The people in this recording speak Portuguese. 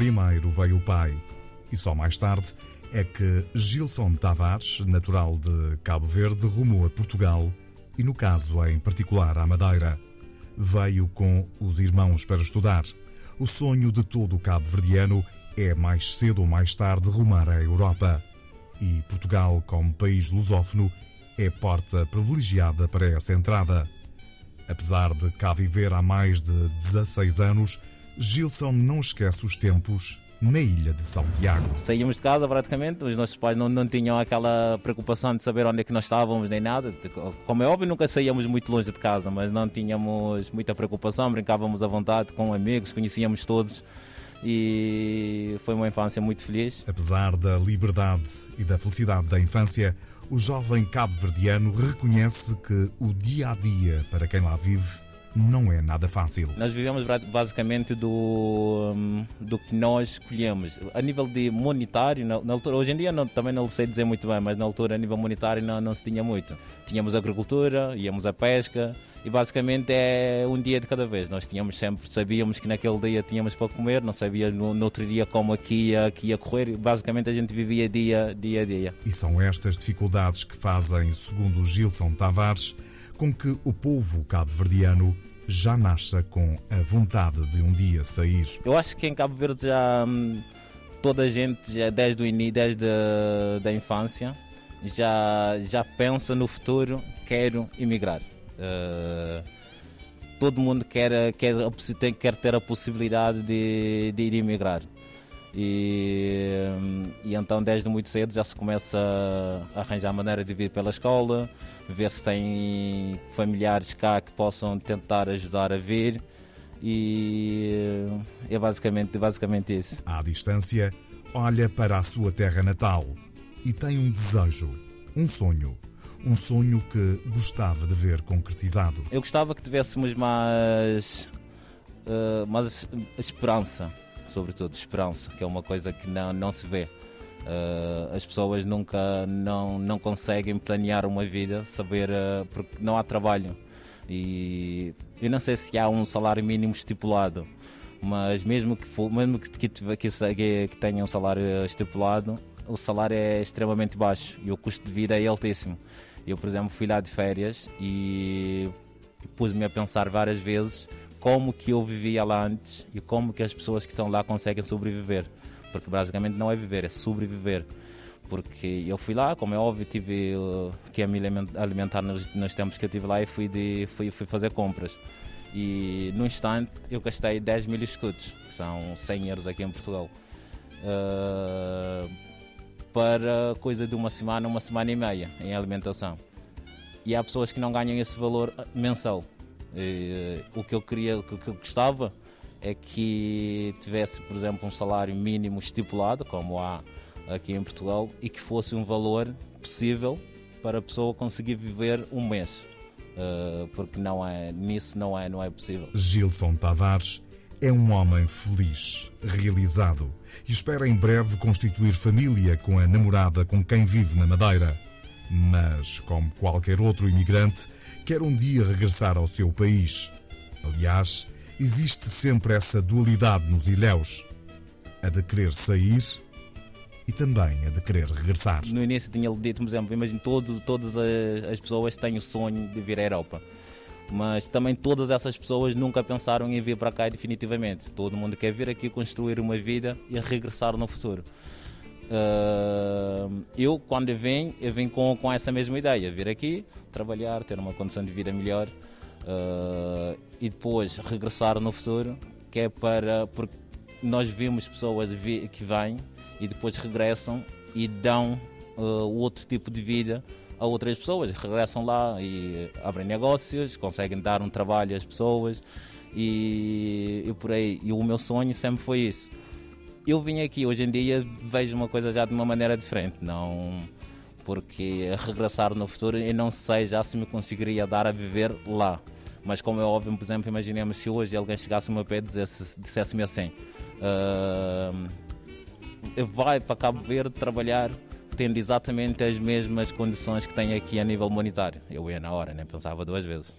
primeiro veio o pai e só mais tarde é que Gilson Tavares, natural de Cabo Verde, rumou a Portugal e, no caso em particular, à Madeira. Veio com os irmãos para estudar. O sonho de todo cabo-verdiano é, mais cedo ou mais tarde, rumar à Europa. E Portugal, como país lusófono, é porta privilegiada para essa entrada. Apesar de cá viver há mais de 16 anos, Gilson não esquece os tempos na ilha de São Tiago. Saímos de casa praticamente, os nossos pais não, não tinham aquela preocupação de saber onde é que nós estávamos nem nada. Como é óbvio, nunca saíamos muito longe de casa, mas não tínhamos muita preocupação, brincávamos à vontade com amigos, conhecíamos todos e foi uma infância muito feliz. Apesar da liberdade e da felicidade da infância, o jovem cabo-verdiano reconhece que o dia a dia para quem lá vive não é nada fácil. Nós vivemos basicamente do, hum, do que nós escolhemos. A nível de monetário, na, na altura, hoje em dia não, também não sei dizer muito bem, mas na altura a nível monetário não, não se tinha muito. Tínhamos agricultura, íamos à pesca e basicamente é um dia de cada vez. Nós tínhamos sempre, sabíamos que naquele dia tínhamos para comer, não sabia no, no outro dia como aqui ia, aqui ia correr. Basicamente a gente vivia dia, dia a dia. E são estas dificuldades que fazem, segundo Gilson Tavares, com que o povo cabo-verdiano já nasça com a vontade de um dia sair. Eu acho que em Cabo Verde já hum, toda a gente, já desde o início, desde a infância, já, já pensa no futuro, quero emigrar. Uh, todo mundo quer, quer, quer ter a possibilidade de, de ir emigrar. E, e, então desde muito cedo já se começa a arranjar maneira de vir pela escola, ver se tem familiares cá que possam tentar ajudar a vir e é basicamente, basicamente isso. À distância, olha para a sua terra natal e tem um desejo, um sonho. Um sonho que gostava de ver concretizado. Eu gostava que tivéssemos mais, uh, mais esperança sobretudo esperança, que é uma coisa que não, não se vê. Uh, as pessoas nunca não, não conseguem planear uma vida, saber uh, porque não há trabalho. E eu não sei se há um salário mínimo estipulado, mas mesmo que, for, mesmo que, que, que, que tenha um salário estipulado, o salário é extremamente baixo e o custo de vida é altíssimo. Eu, por exemplo, fui lá de férias e pus-me a pensar várias vezes como que eu vivia lá antes e como que as pessoas que estão lá conseguem sobreviver. Porque basicamente não é viver, é sobreviver. Porque eu fui lá, como é óbvio, tive uh, que me alimentar nos, nos, tempos que eu estive lá e fui, de, fui, fui fazer compras. E no instante eu gastei 10 mil escudos, que são 100 euros aqui em Portugal. Uh, para coisa de uma semana, uma semana e meia em alimentação. E há pessoas que não ganham esse valor mensal. E, o que eu queria, o que eu gostava é que tivesse, por exemplo, um salário mínimo estipulado, como há aqui em Portugal, e que fosse um valor possível para a pessoa conseguir viver um mês. Uh, porque não é, nisso não é, não é possível. Gilson Tavares é um homem feliz, realizado e espera em breve constituir família com a namorada com quem vive na Madeira. Mas, como qualquer outro imigrante, quer um dia regressar ao seu país. Aliás, existe sempre essa dualidade nos ilhéus: a de querer sair e também a de querer regressar. No início tinha dito, por exemplo, imagino todo, todas as pessoas têm o sonho de vir à Europa. Mas também todas essas pessoas nunca pensaram em vir para cá definitivamente. Todo mundo quer vir aqui construir uma vida e regressar no futuro. Uh, eu, quando venho, eu venho com, com essa mesma ideia: vir aqui, trabalhar, ter uma condição de vida melhor uh, e depois regressar no futuro, que é para. Porque nós vimos pessoas que vêm e depois regressam e dão uh, outro tipo de vida a outras pessoas. Regressam lá e abrem negócios, conseguem dar um trabalho às pessoas e, e por aí. E o meu sonho sempre foi isso eu vim aqui hoje em dia vejo uma coisa já de uma maneira diferente, não porque regressar no futuro eu não sei já se me conseguiria dar a viver lá. Mas como é óbvio, por exemplo, imaginemos se hoje alguém chegasse ao meu pé e dissesse, dissesse-me assim uh, vai para Cabo Verde trabalhar tendo exatamente as mesmas condições que tem aqui a nível monetário. Eu ia na hora, nem pensava duas vezes.